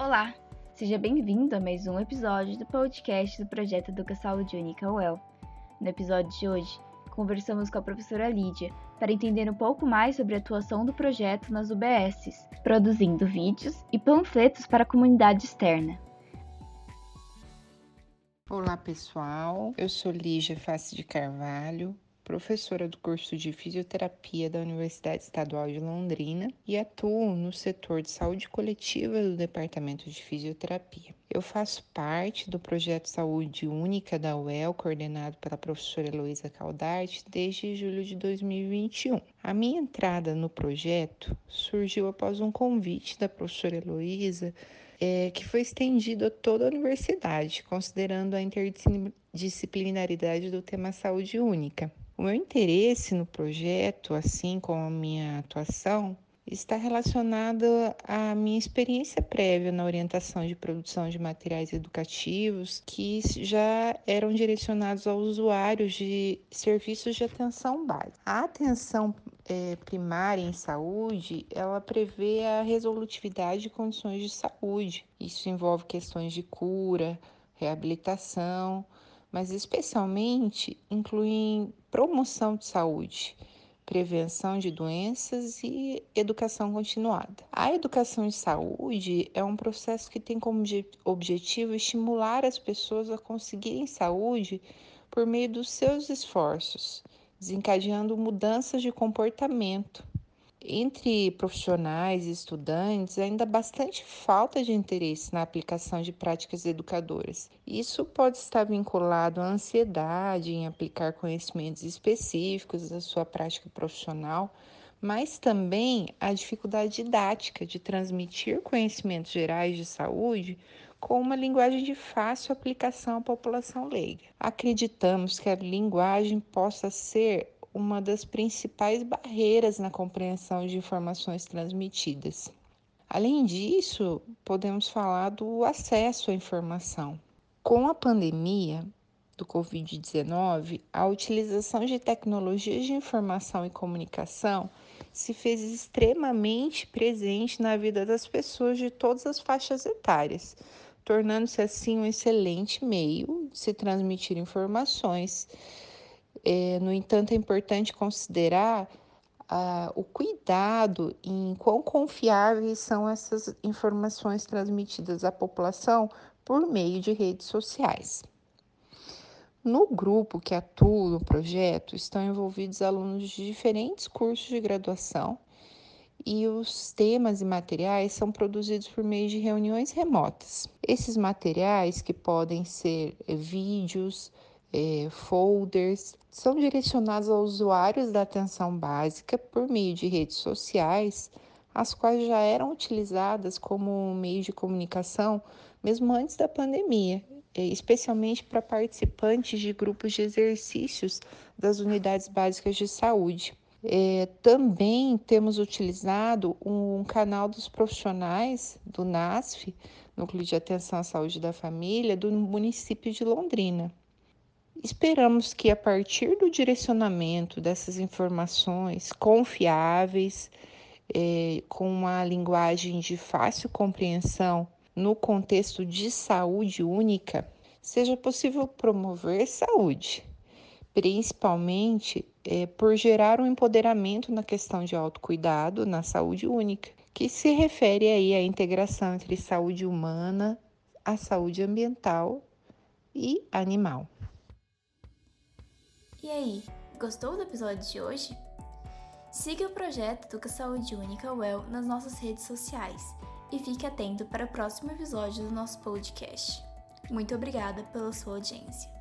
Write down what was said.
Olá, seja bem-vindo a mais um episódio do podcast do projeto Educação Saúde Única UEL. No episódio de hoje, conversamos com a professora Lídia para entender um pouco mais sobre a atuação do projeto nas UBSs, produzindo vídeos e panfletos para a comunidade externa. Olá pessoal, eu sou Lígia Face de Carvalho, professora do curso de Fisioterapia da Universidade Estadual de Londrina e atuo no setor de saúde coletiva do Departamento de Fisioterapia. Eu faço parte do projeto Saúde Única da UEL, coordenado pela professora Heloísa Caldarte, desde julho de 2021. A minha entrada no projeto surgiu após um convite da professora Heloísa é, que foi estendido a toda a universidade, considerando a interdisciplinaridade do tema saúde única. O meu interesse no projeto, assim como a minha atuação, está relacionado à minha experiência prévia na orientação de produção de materiais educativos que já eram direcionados aos usuários de serviços de atenção básica. A atenção é, primária em saúde, ela prevê a resolutividade de condições de saúde. Isso envolve questões de cura, reabilitação, mas especialmente incluem promoção de saúde, prevenção de doenças e educação continuada. A educação em saúde é um processo que tem como objetivo estimular as pessoas a conseguirem saúde por meio dos seus esforços, desencadeando mudanças de comportamento entre profissionais e estudantes, ainda bastante falta de interesse na aplicação de práticas educadoras. Isso pode estar vinculado à ansiedade em aplicar conhecimentos específicos da sua prática profissional, mas também à dificuldade didática de transmitir conhecimentos gerais de saúde com uma linguagem de fácil aplicação à população leiga. Acreditamos que a linguagem possa ser uma das principais barreiras na compreensão de informações transmitidas. Além disso, podemos falar do acesso à informação. Com a pandemia do Covid-19, a utilização de tecnologias de informação e comunicação se fez extremamente presente na vida das pessoas de todas as faixas etárias, tornando-se assim um excelente meio de se transmitir informações no entanto, é importante considerar ah, o cuidado em quão confiáveis são essas informações transmitidas à população por meio de redes sociais. No grupo que atua no projeto estão envolvidos alunos de diferentes cursos de graduação e os temas e materiais são produzidos por meio de reuniões remotas. Esses materiais, que podem ser vídeos, é, folders, são direcionados aos usuários da atenção básica por meio de redes sociais, as quais já eram utilizadas como meio de comunicação mesmo antes da pandemia, é, especialmente para participantes de grupos de exercícios das unidades básicas de saúde. É, também temos utilizado um canal dos profissionais do NASF, Núcleo de Atenção à Saúde da Família, do município de Londrina. Esperamos que, a partir do direcionamento dessas informações confiáveis, é, com uma linguagem de fácil compreensão no contexto de saúde única, seja possível promover saúde, principalmente é, por gerar um empoderamento na questão de autocuidado na saúde única, que se refere aí à integração entre saúde humana, a saúde ambiental e animal. E aí, gostou do episódio de hoje? Siga o projeto Educa Saúde Única Well nas nossas redes sociais e fique atento para o próximo episódio do nosso podcast. Muito obrigada pela sua audiência.